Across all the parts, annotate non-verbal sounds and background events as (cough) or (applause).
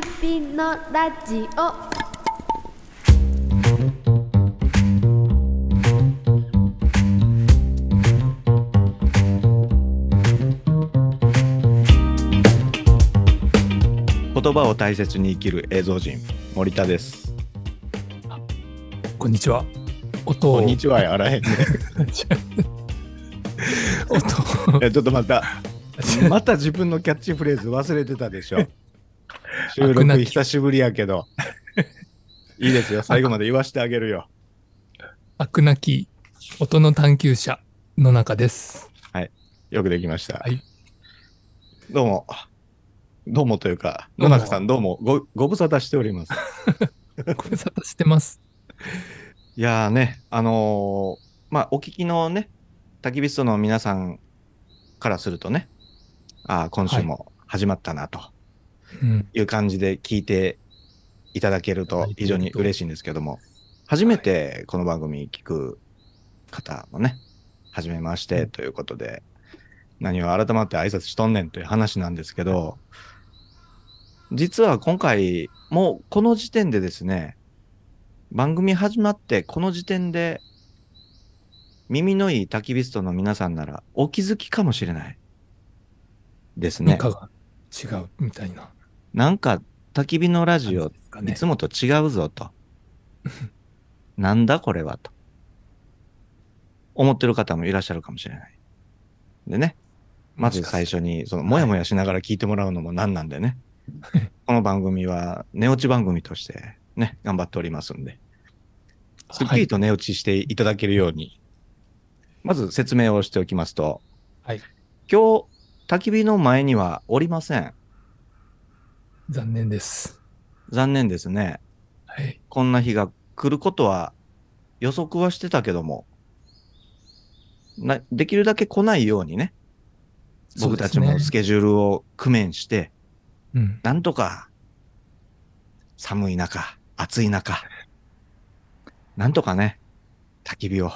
き火のラジオ。言葉を大切に生きる映像人森田です。こんにちは。音を。こんにちはやあらへんね。(laughs) 音いやちょっとまた。(laughs) また自分のキャッチフレーズ忘れてたでしょ収録久しぶりやけど。(laughs) いいですよ。最後まで言わしてあげるよ。飽くなき。音の探求者の中です。よくできました、はい。どうも。どうもというか野中さんどうも。ごご無沙汰しております。(laughs) ご無沙汰してます。いやーね、あのーまあ、お聞きのね、焚き火ストの皆さんからするとね、ああ、今週も始まったなと。うん。いう感じで聞いていただけると非常に嬉しいんですけども、初めてこの番組聞く方もね、はじめましてということで、何を改まって挨拶しとんねんという話なんですけど、実は今回、もうこの時点でですね、番組始まってこの時点で、耳のいい焚き火ストの皆さんならお気づきかもしれない。ですね。中が違うみたいな。なんか焚き火のラジオ、いつもと違うぞと。(laughs) なんだこれはと。思ってる方もいらっしゃるかもしれない。でね、まず最初に、その、もやもやしながら聞いてもらうのもなんなんでね。この番組は寝落ち番組としてね、頑張っておりますんで、すっきりと寝落ちしていただけるように、まず説明をしておきますと、はい。今日、焚き火の前にはおりません。残念です。残念ですね。はい。こんな日が来ることは予測はしてたけども、なできるだけ来ないようにね、僕たちもスケジュールを工面して、うん。なんとか寒い中、暑い中、なんとかね、焚き火を、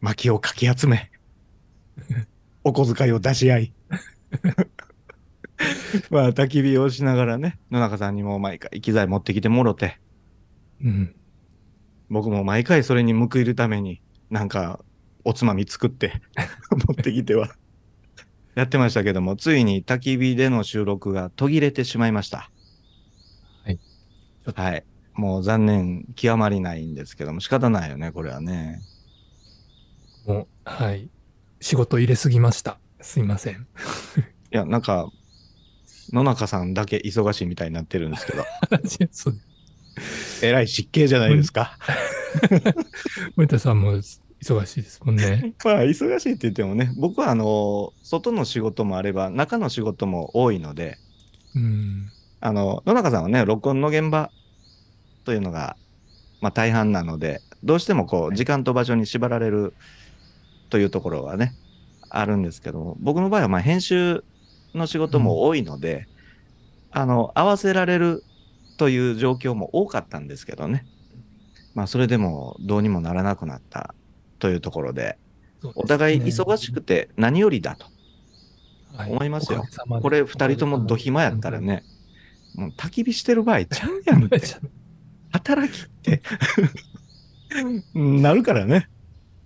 薪をかき集め、(laughs) お小遣いを出し合い、(laughs) まあ焚き火をしながらね、野中さんにも毎回機材持ってきてもろて、うん。僕も毎回それに報いるために、なんか、おつまみ作って、(laughs) 持ってきては、やってましたけども、ついに焚き火での収録が途切れてしまいました。はいはい。もう残念極まりないんですけども、仕方ないよね、これはね。もう、はい。仕事入れすぎました。すいません。いや、なんか、野中さんだけ忙しいみたいになってるんですけど、(laughs) えらい失敬じゃないですか。森田さんも忙しいですもんね。(laughs) まあ、忙しいって言ってもね、僕はあの、外の仕事もあれば、中の仕事も多いので、うん。あの、野中さんはね、録音の現場というのが、まあ大半なので、どうしてもこう、時間と場所に縛られるというところはね、あるんですけども、僕の場合はまあ編集の仕事も多いので、あの、合わせられるという状況も多かったんですけどね。まあそれでもどうにもならなくなったというところで、ですねお互い忙しくて何よりだと。はい思いますよおかげさまでこれ二人ともド暇やったら。ね、もう焚き火してる場合ちゃうやんって。働きって (laughs) なるからね。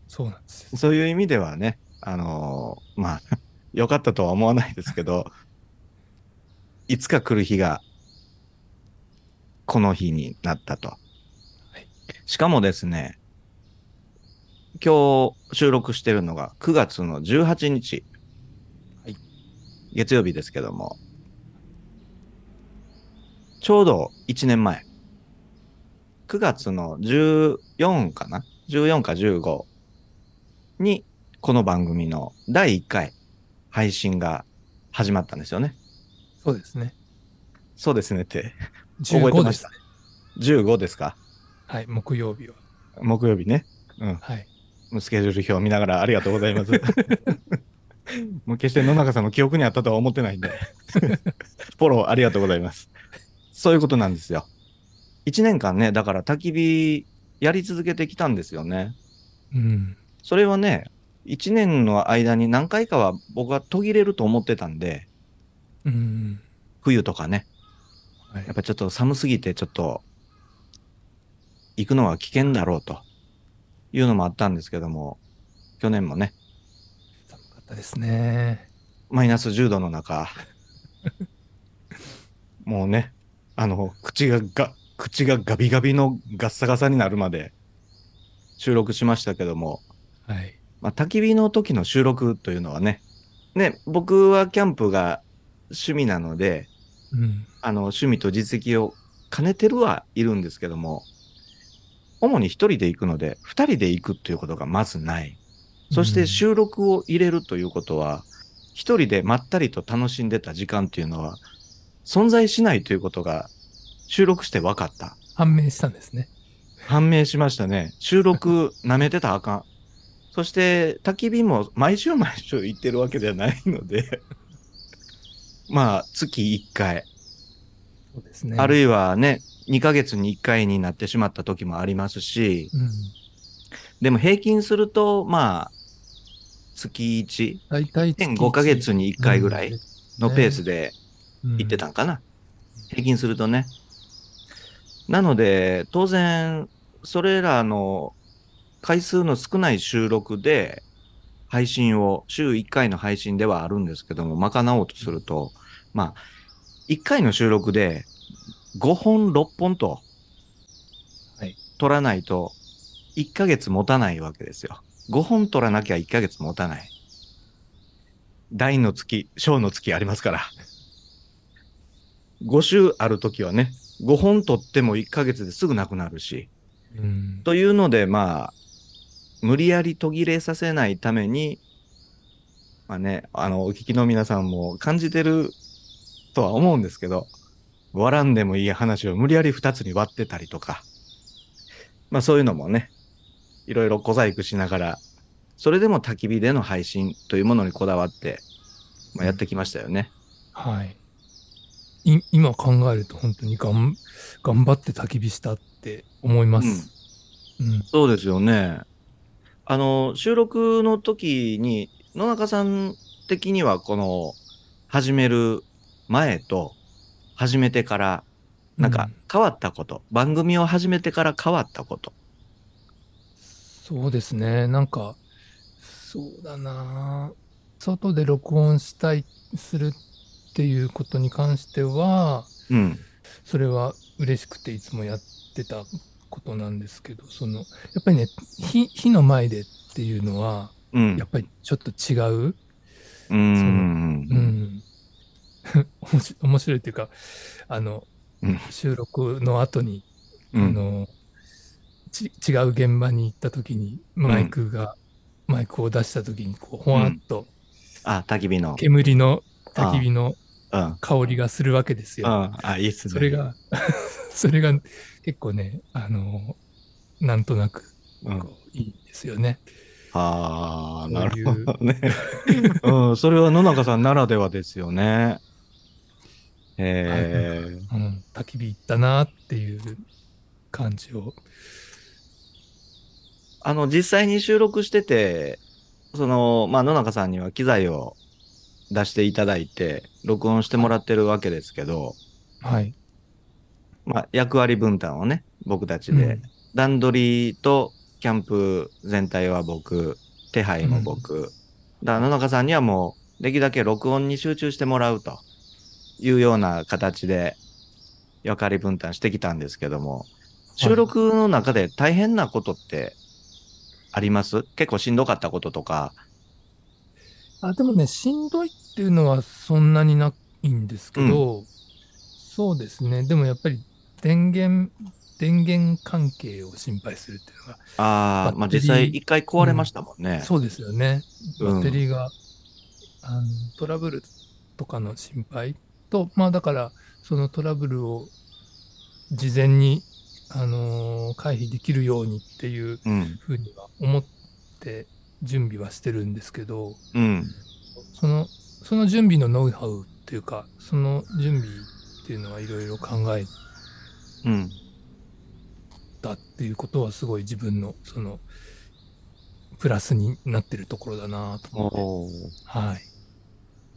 そうなんですよ。そういう意味ではね、あのーまあ、良かったとは思わないですけど、(laughs) いつか来る日が、この日になったと。しかもですね、今日収録してるのが9月の18日。はい月曜日ですけども、ちょうど1年前。9月の14かな ?14 か15に、この番組の第1回配信が始まったんですよね。そうですね。そうですねって、覚えて15ましたですね。15ですかはい、木曜日は。木曜日ね。うん。はい。スケジュール表を見ながらありがとうございます。(laughs) もう決して野中さんの記憶にあったとは思ってないんで。フォローありがとうございます。そういうことなんですよ。一年間ね、だから焚き火やり続けてきたんですよね。うん。それはね、一年の間に何回かは僕は途切れると思ってたんで、うん。冬とかね。はいやっぱちょっと寒すぎてちょっと行くのは危険だろうというのもあったんですけども、去年もね、寒かったですね。マイナス10度の中、(laughs) もうね、あの、口がが、口がガビガビのガッサガサになるまで収録しましたけども、はい。まあ、焚き火の時の収録というのはね、ね、僕はキャンプが趣味なので、うん。あの、趣味と実績を兼ねてるはいるんですけども、主に一人で行くので、二人で行くということがまずない。そして収録を入れるということは、一人でまったりと楽しんでた時間っていうのは、存在しないということが収録して分かった。判明したんですね。判明しましたね。収録舐めてたらあかん。そして、焚き火も毎週毎週行ってるわけではないので、(laughs) まあ、月1回、そうですね。あるいいはね、2ヶ月に1回になってしまった時もありますし、うん。でも平均すると、まあ、月1、大体月1.5ヶ月に1回ぐらいのペースでで行ってたんんかな。平均するとね。なので、当然、それらの回数の少ない収録で、配信を、週1回の配信ではあるんですけども、賄おうとすると、まあ、1回の収録で5本、6本とはい、取らないと、1ヶ月持たないわけですよ。5本取らなきゃ1ヶ月持たない。大の月、小の月ありますから。5週あるときはね、5本取っても1ヶ月ですぐなくなるし。うん。というので、まあ、無理やり途切れさせないために、まあね、あの、お聞きの皆さんも感じてるとは思うんですけど、割らんでもいい話を無理やり2つに割ってたりとか、まあそういうのもね、いろいろ小細工しながら、それでも焚き火での配信というものにこだわって、まあ、やってきましたよね。はい。い今考えると本当にがん頑張って焚き火したって思います。うん。そうですよね。あの、収録の時に、野中さん的にはこの、始める前と、始めてから、なんか変わったこと、番組を始めてから変わったこと。そうですね。なんか、そうだな。外で録音したい、するっていうことに関しては、うん。それは嬉しくていつもやってたことなんですけど、その、やっぱりね、火火の前でっていうのは、うん。やっぱりちょっと違う？うーん。うん。(laughs) 面白面白いっていうか、あの、うん収録の後に、うんあのち違う現場に行った時にマイクが、マイクを出した時にこうほわっとあ、焚き火の。煙の焚き火の。香りがするわけですよ。あ、いいっすね。それ。が (laughs) それが結構ねあのなんとなくいいんですよね。ああ、そういうなるほどね。(laughs) うん、それは野中さんならではですよね。へえ。うん、焚き火行ったなっていう感じを。あの、実際に収録してて、その、まあ、野中さんには機材を出していただいて、録音してもらってるわけですけど、はい。まあ、役割分担をね、僕たちで、うん段取りとキャンプ全体は僕、手配も僕。だから野中さんにはもう、できるだけ録音に集中してもらうというような形で役割分担してきたんですけども、収録の中で大変なことってあります？結構しんどかったこととか。あでもね、しんどいっていうのはそんなにないんですけど、そうですね。でもやっぱり電源、電源関係を心配するっていうのが、ああ、まあ実際一回壊れましたもんね。そうですよね。うんバッテリーが、あのトラブルとかの心配と、まあだから、そのトラブルを事前に、あのー回避できるようにっていううん。ふうには思って準備はしてるんですけど、うん。その、その準備のノウハウっていうか、その準備っていうのはいろいろ考えうん。たっていうことはすごい自分の、その、プラスになってるところだなと思って。はい。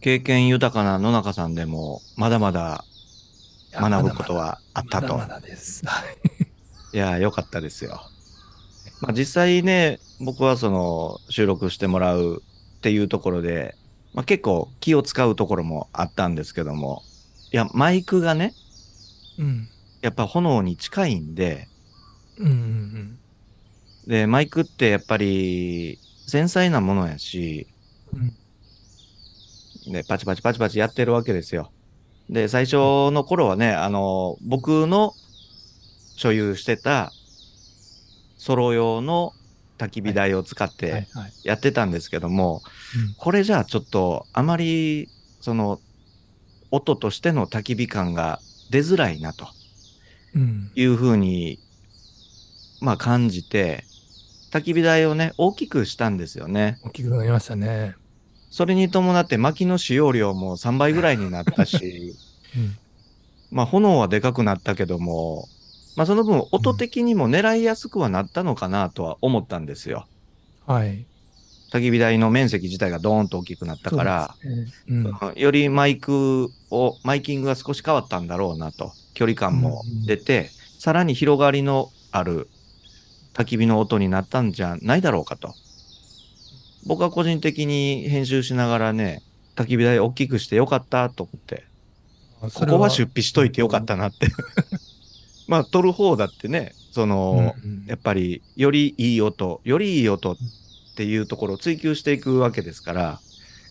経験豊かな野中さんでも、まだまだ学ぶことはあったと。まだまだです。は (laughs) いいやー、よかったですよ。まあ実際ね、僕はその収録してもらうっていうところで、まあ結構気を使うところもあったんですけども、いや、マイクがね、うん。やっぱ炎に近いんで、うんうんで、マイクってやっぱり繊細なものやし、うん。で、パチパチパチパチやってるわけですよ。で、最初の頃はね、あの、僕の所有してたソロ用の焚き火台を使っはいてはい。やってたんですけども、うんこれじゃあちょっとあまり、その、音としての焚き火感が出づらいなとうん。いうふうに、まあ感じて、焚き火台をね、大きくしたんですよね。大きくなりましたね。それに伴って薪の使用量も3倍ぐらいになったし、(laughs) うん。まあ炎はでかくなったけども、まあその分音的にも狙いやすくはなったのかなとは思ったんですよ。はい。焚き火台の面積自体がドーンと大きくなったから、ね、うん。よりマイクを、マイキングが少し変わったんだろうなと、距離感も出て、さらに広がりのある焚き火の音になったんじゃないだろうかと。僕は個人的に編集しながらね、焚き火台大きくしてよかったと思って、ここは出費しといてよかったなって。まあ、撮る方だってね、その、うんうんやっぱり、よりいい音、よりいい音っていうところを追求していくわけですから、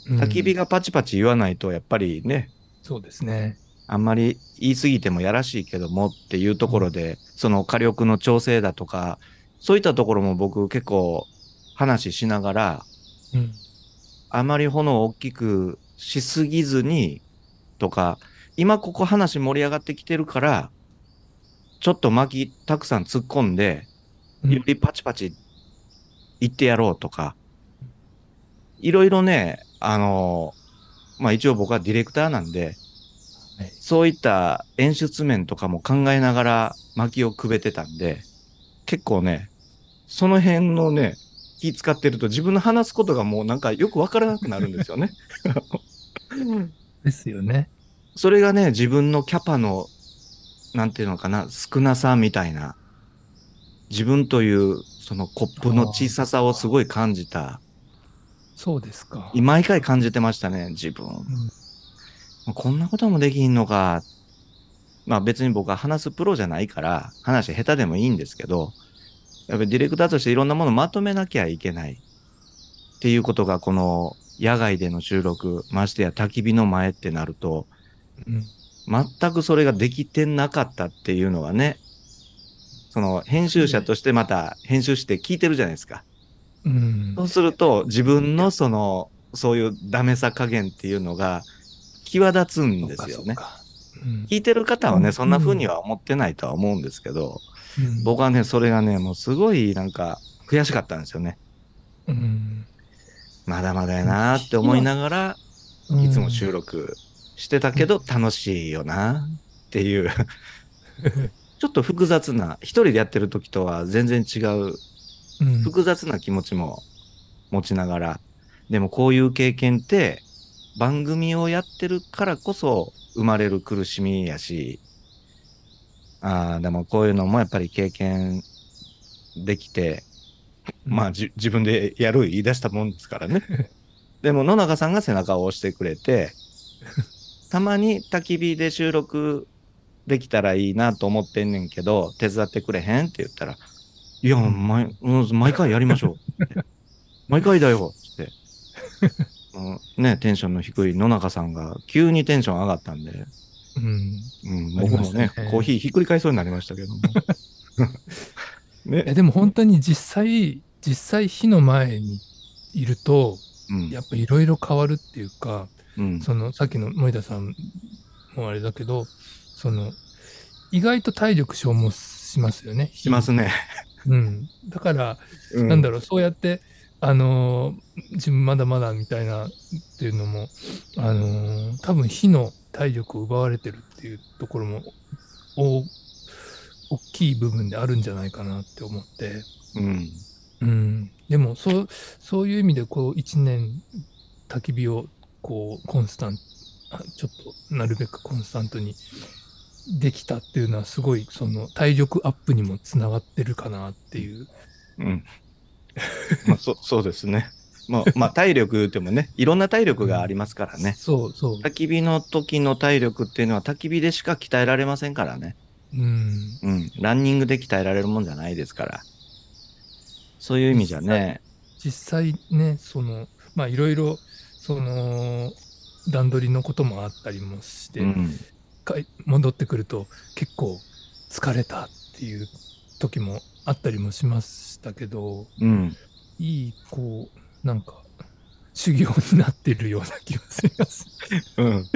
焚き火が。がパチパチ言わないと、やっぱりね、そうですね。あんまり言い過ぎてもやらしいけどもっていうところで、その火力の調整だとか、そういったところも僕結構話ししながら、うん。あまり炎を大きくしすぎずにとか、今ここ話盛り上がってきてるから、ちょっと巻きたくさん突っ込んで、うんよりパチパチ言ってやろうとか、いろいろね、あの、まあ一応僕はディレクターなんで、はいそういった演出面とかも考えながら巻きをくべてたんで、結構ね、その辺のね、気使ってると自分の話すことがもうなんかよくわからなくなるんですよね。ですよね。それがね、自分のキャパの、なんていうのかな、少なさみたいな、自分というそのコップの小ささをすごい感じた。そうですか。毎回感じてましたね、自分。こんなこともできんのか。まあ別に僕は話すプロじゃないから、話下手でもいいんですけど、やっぱりディレクターとしていろんなものをまとめなきゃいけない。っていうことが、この野外での収録、ましてや焚き火の前ってなると、うん。全くそれができてなかったっていうのはね、その編集者としてまた編集して聞いてるじゃないですか。うん。そうすると自分のその、そういうダメさ加減っていうのが際立つんですよね。聞いてる方はね、うん。そんな風には思ってないとは思うんですけど、うん。僕はね、それがね、もうすごいなんか悔しかったんですよね。うん。まだまだやなーって思いながら、いつも収録してたけど楽しいよなっていう、(laughs) ちょっと複雑な、一人でやってる時とは全然違ううん。複雑な気持ちも持ちながら、でもこういう経験って番組をやってるからこそ生まれる苦しみやし、ああ、でもこういうのもやっぱり経験できて、まあじ自分でやる言い出したもんですからね。(laughs) でも野中さんが背中を押してくれて、たまに焚き火で収録できたらいいなと思ってんねんけど、手伝ってくれへんって言ったら、いや、うん毎うん毎回やりましょう。毎回だよって。うんね、テンションの低い野中さんが急にテンション上がったんで、うんうん、僕もねコーヒーひっくり返そうになりましたけども。(laughs) ね、でも本当に実際、実際火の前にいると、うんやっぱいろいろ変わるっていうか、うん、そのさっきの森田さんもあれだけど、その意外と体力消耗しますよね。しますね。うん。だから、うなんだろう、そうやって、あのー自分まだまだみたいなっていうのも、あのー多分火の体力を奪われてるっていうところも、お大きい部分であるんじゃないかなって思って、うん。うん。でも、そう、そういう意味で、こう、一年、焚き火を、こう、コンスタント、あちょっと、なるべくコンスタントにできたっていうのはすごいその体力アップにもつながってるかなっていう。うん。まあ、そ (laughs) そうですね。まあ、まあ、体力言うてもね、いろんな体力がありますからね。そうそう。焚き火の時の体力っていうのは焚き火でしか鍛えられませんからね。うん。うん。ランニングで鍛えられるもんじゃないですから。そういう意味じゃね。実際ね、その、まあいろいろ、その、段取りのこともあったりもして、うん。戻ってくると結構疲れたっていう時もあったりもしましたけど、うん。いい、こう、なんか、修行になってるような気がします。うん。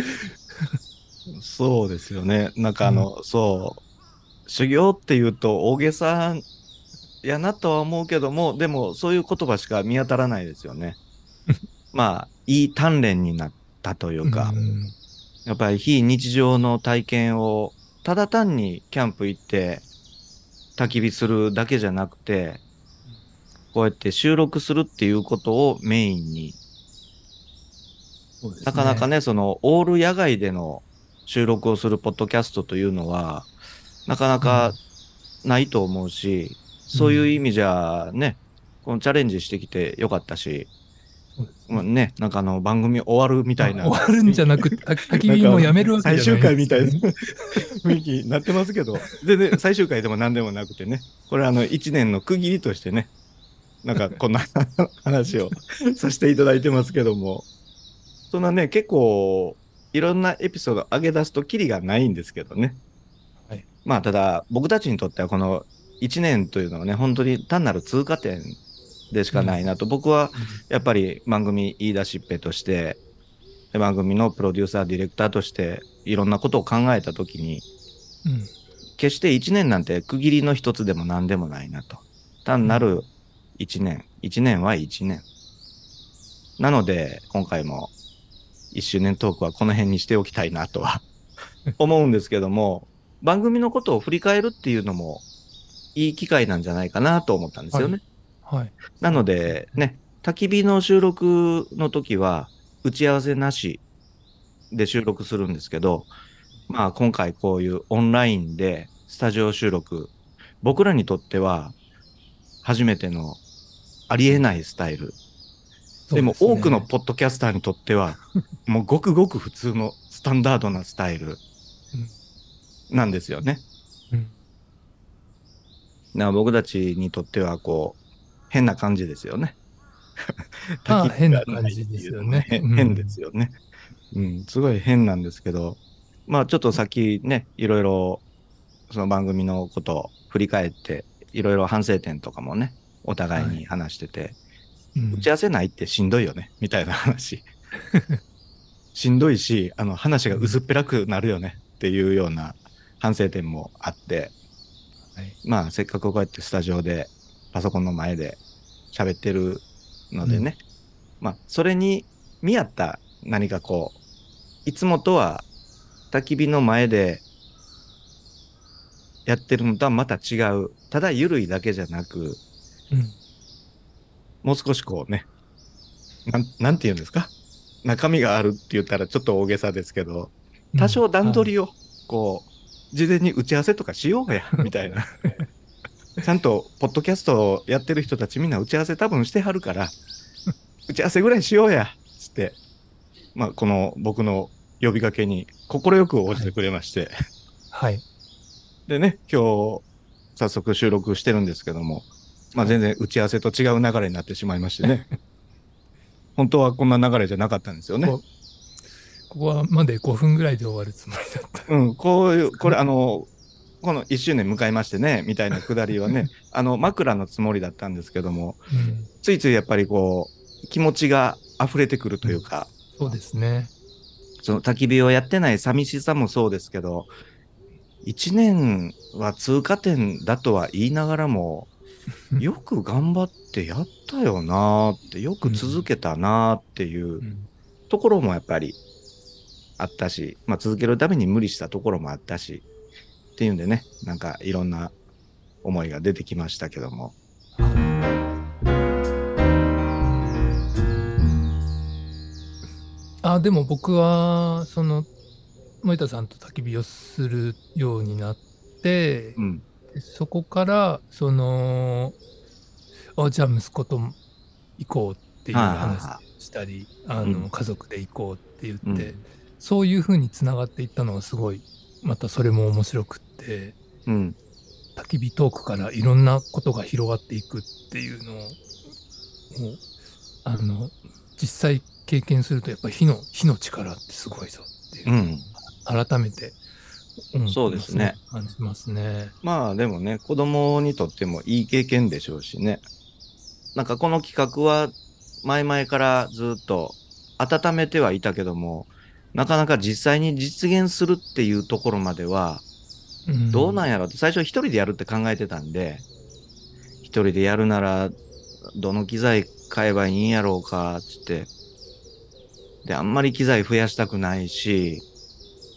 そうですよね。なんかあの、そう、修行っていうと大げさやなとは思うけども、でもそういう言葉しか見当たらないですよね。(laughs) まあ、いい鍛錬になったというか、うんやっぱり非日常の体験を、ただ単にキャンプ行って焚き火するだけじゃなくて、こうやって収録するっていうことをメインに。そうですなかなかね、その、オール野外での収録をするポッドキャストというのは、なかなかないと思うし、そういう意味じゃね、このチャレンジしてきてよかったし、まあね、なんかあの番組終わるみたいな。終わるんじゃなくて、た (laughs) 焚き火もやめるわけじゃない最終回みたいな (laughs) 雰囲気になってますけど、全然最終回でも何でもなくてね、これあの1年の区切りとしてね、なんかこんな話を (laughs) させていただいてますけども、そんなね、結構いろんなエピソード上げ出すとキリがないんですけどね。はい。まあただ僕たちにとってはこの1年というのはね、本当に単なる通過点でしかないなと、僕はやっぱり番組言い出しっぺとして、で番組のプロデューサー、ディレクターとして、いろんなことを考えたときに、うん決して1年なんて区切りの一つでも何でもないなと。単なる1年。1年は1年。なので、今回も1周年トークはこの辺にしておきたいなとは (laughs) 思うんですけども、番組のことを振り返るっていうのもいい機会なんじゃないかなと思ったんですよね。はい。なので、ね、焚き火の収録の時は、打ち合わせなしで収録するんですけど、まあ今回こういうオンラインでスタジオ収録、僕らにとっては初めてのありえないスタイル。でも多くのポッドキャスターにとっては、(laughs) もうごくごく普通のスタンダードなスタイルなんですよね。うん。だから僕たちにとってはこう、変な感じですよね。(laughs) あ (laughs) 変な感じですよね。(laughs) 変ですよね。うん、すごい変なんですけど、まあちょっとさっきね、いろいろその番組のことを振り返って、いろいろ反省点とかもね、お互いに話してて、うん。打ち合わせないってしんどいよね、みたいな話。しんどいし、あの話が薄っぺらくなるよねっていうような反省点もあって、はい。まあせっかくこうやってスタジオでパソコンの前で喋ってるのでね、まあそれに見合った何かこう、いつもとは焚き火の前でやってるのとはまた違う、ただ緩いだけじゃなく、うん。もう少しこうね、なん、なんて言うんですか？中身があるって言ったらちょっと大げさですけど、多少段取りを、こう、事前に打ち合わせとかしようや、みたいな。(laughs) ちゃんと、ポッドキャストをやってる人たちみんな打ち合わせ多分してはるから、打ち合わせぐらいしようや、つって、まあ、この僕の呼びかけに快く応じてくれまして、はい。でね、今日、早速収録してるんですけども、まあ全然打ち合わせと違う流れになってしまいましてね。(laughs) 本当はこんな流れじゃなかったんですよね。こここはまで5分ぐらいで終わるつもりだった。うん、こういう、これあの、この1周年迎えましてね、みたいなくだりはね、(laughs) あの、枕のつもりだったんですけども、うんついついやっぱりこう、気持ちが溢れてくるというか、そうですね。その焚き火をやってない寂しさもそうですけど、1年は通過点だとは言いながらも、よく頑張ってやったよなーって、よく続けたなーっていううんところもやっぱりあったし、まあ続けるために無理したところもあったし、っていうんでね、なんかいろんな思いが出てきましたけども。あ、でも僕は、その、森田さんと焚き火をするようになって、うん。でそこから、その、あ、じゃあ息子と行こうっていう話はしたり、あうんの、家族で行こうって言って、うんそういう風につながっていったのがすごい、またそれも面白くって、うん。焚き火トークからいろんなことが広がっていくっていうのを、あの、実際経験するとやっぱり火の、火の力ってすごいぞっていうう、ん。改めて思ってます、そうですね。感じますね。まあでもね、子供にとってもいい経験でしょうしね。なんかこの企画は前々からずっと温めてはいたけども、なかなか実際に実現するっていうところまでは、うんどうなんやろ？って最初一人でやるって考えてたんで、一人でやるならどの機材買えばいいんやろうか、つって。で、あんまり機材増やしたくないし、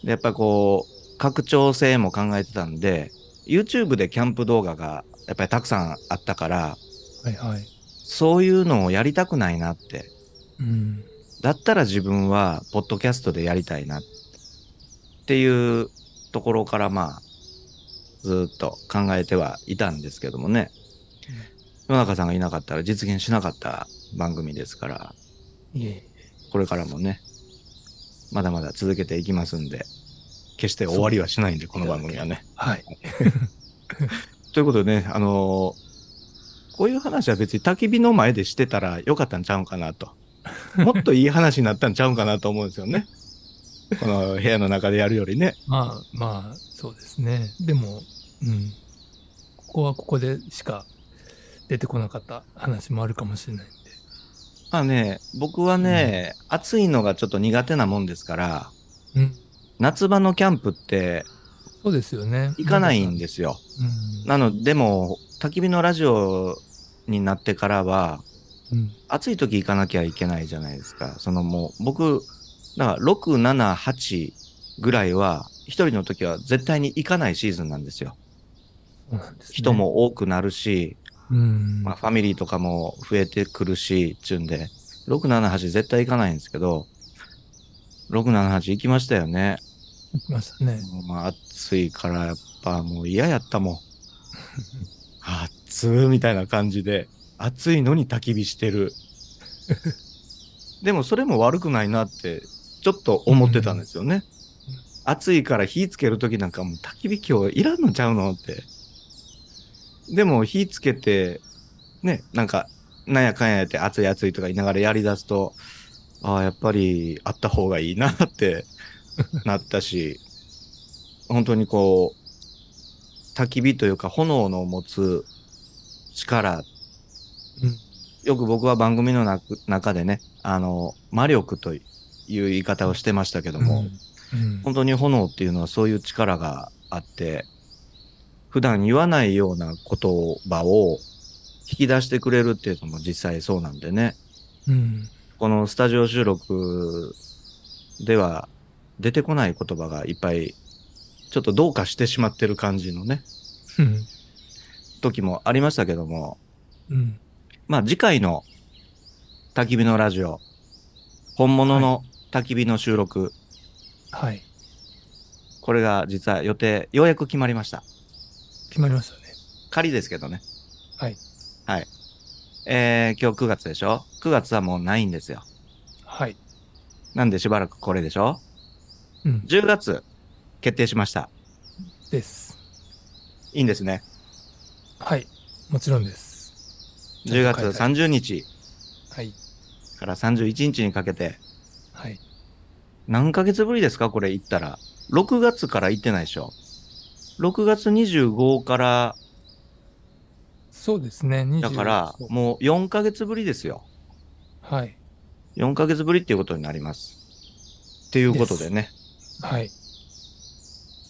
で、やっぱこう、拡張性も考えてたんで、YouTube でキャンプ動画がやっぱりたくさんあったから、はいはい。そういうのをやりたくないなって。うん。だったら自分は、ポッドキャストでやりたいなっていうところから、まあ、ずっと考えてはいたんですけどもね。野中さんがいなかったら実現しなかった番組ですから。これからもね、まだまだ続けていきますんで、決して終わりはしないんで、この番組はね。はい。(laughs) ということでね、あのーこういう話は別に焚き火の前でしてたらよかったんちゃうんかなと。もっといい話になったんちゃうんかなと思うんですよね。(laughs) この部屋の中でやるよりね。まあまあ、そうですね。でも、うん。ここはここでしか出てこなかった話もあるかもしれないんで。まあね、僕はね、暑いのがちょっと苦手なもんですから、うん。夏場のキャンプってそうですよね。行かないんですよ。うん。なので、でも、焚き火のラジオになってからは、うん。暑い時行かなきゃいけないじゃないですか。そのもう、僕、だから6、7、8ぐらいは、一人の時は絶対に行かないシーズンなんですよ。すね。人。も多くなるし、うん。まあ、ファミリーとかも増えてくるし、ちゅうんで、6、7、8絶対行かないんですけど、6、7、8行きましたよね。行きましたね。まあ、暑いからやっぱもう嫌やったもん。暑ーみたいな感じで、暑いのに焚き火してる。(laughs) でもそれも悪くないなって、ちょっと思ってたんですよね。暑いから火つけるときなんかもう焚き火今日いらんのちゃうのって。でも火つけて、ね、なんか、なんやかんややって暑い暑いとか言いながらやり出すと、ああ、やっぱりあった方がいいなって (laughs) なったし、本当にこう、焚き火というか炎の持つ力、うんよく僕は番組の中中でね、あの、魔力という言い方をしてましたけども、うん、本当に炎っていうのはそういう力があって、普段言わないような言葉を引き出してくれるっていうのも実際そうなんでね、うん。このスタジオ収録では出てこない言葉がいっぱいちょっとどうかしてしまってる感じのね、うん。時もありましたけども、うん。まあ次回の焚き火のラジオ、本物の焚き火の収録、はい。これが実は予定、ようやく決まりました。決まりましたね。仮ですけどね。はい。はい。えー、今日9月でしょ ?9 月はもうないんですよ。はい。なんでしばらくこれでしょ？うん。?10 月決定しました。です。いいんですね。はい。もちろんです。10月ちゃんと書いてあ30日はい。から31日にかけて、はい。何ヶ月ぶりですかこれ行ったら。6月から行ってないでしょ ?6 月25から、そうですね。20だからもう4ヶ月ぶりですよ。はい。4ヶ月ぶりっていうことになります。っていうことでね、はい。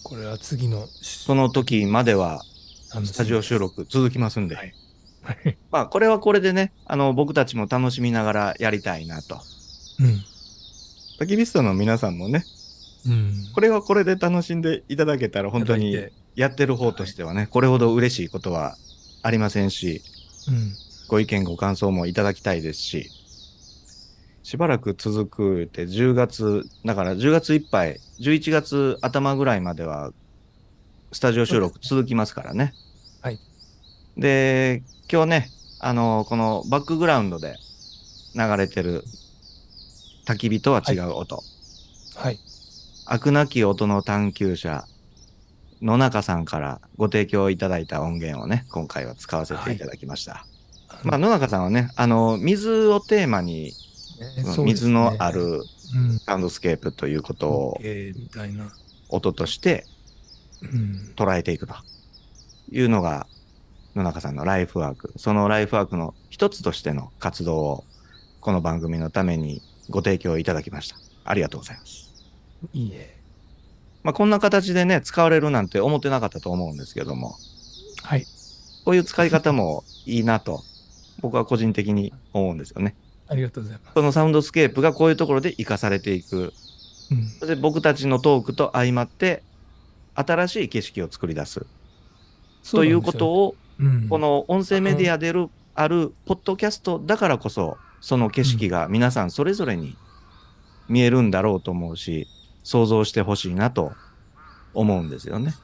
これは次のその時まではススタジオ収。録続きますんで、はいはい。まあこれはこれでね、あの僕たちも楽しみながらやりたいなと。うん。焚き火ストの皆さんもね、うん。これはこれで楽しんでいただけたら本当にやってる方としてはね、これほど嬉しいことはありませんし、うん。ご意見ご感想もいただきたいですし、しばらく続くって10月、だから10月いっぱい、11月頭ぐらいまでは、スタジオ収録続きますからね。はい。で、今日ね、あの、このバックグラウンドで流れてる焚き火とは違う音。はい。飽くなき音の探求者、野中さんからご提供いただいた音源をね、今回は使わせていただきました。まあ、野中さんはね、あの、水をテーマに、ね水のあ、るうん、サウンドスケープということを。音としてうん。捉えていくというのが野中さんのライフワーク。そのライフワークの一つとしての活動をこの番組のためにご提供いただきました。ありがとうございます。いいえ。まあ、こんな形でね、使われるなんて思ってなかったと思うんですけども、はい。こういう使い方もいいなと僕は個人的に思うんですよね。ありがとうございます。そのサウンドスケープがこういうところで活かされていく。うん。そして僕たちのトークと相まって新しい景色を作り出すということを、をうん、この音声メディアでるあるポッドキャストだからこそその景色が皆さんそれぞれに見えるんだろうと思うし想像してほしいなと思うんですよね。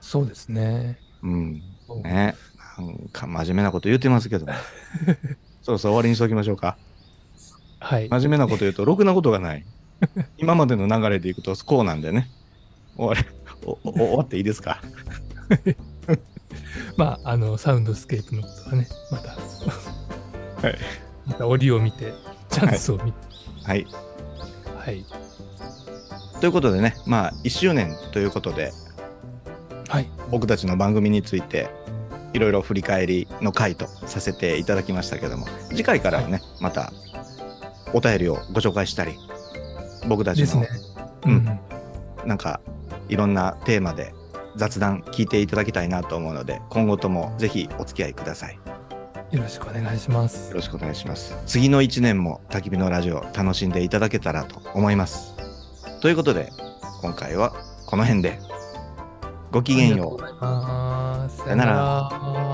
そうですね。うん。ね。なんか真面目なこと言ってますけども。(laughs) そろそろ終わりにしときましょうか。はい。真面目なこと言うとろくなことがない。今までの流れでいくとこうなんでね。終わりおお終わっていいですか？(laughs) まあ、あの、サウンドスケープのことはね、また、はい。また折を見て、チャンスを見て、はい。はい。ということでね、まあ、1周年ということで、はい。僕たちの番組について、いろいろ振り返りの回とさせていただきましたけども、次回からはね、またお便りをご紹介したり、僕たちの、ですね。ううんん。なんかいろんなテーマで雑談聞いていただきたいなと思うので、今後ともぜひお付き合いください。よよろしくお願いします。ろしくお願いします。次の1年も焚き火のラジオ楽しんでいただけたらと思います。ということで、今回はこの辺で。ごきげんよう。さよなら。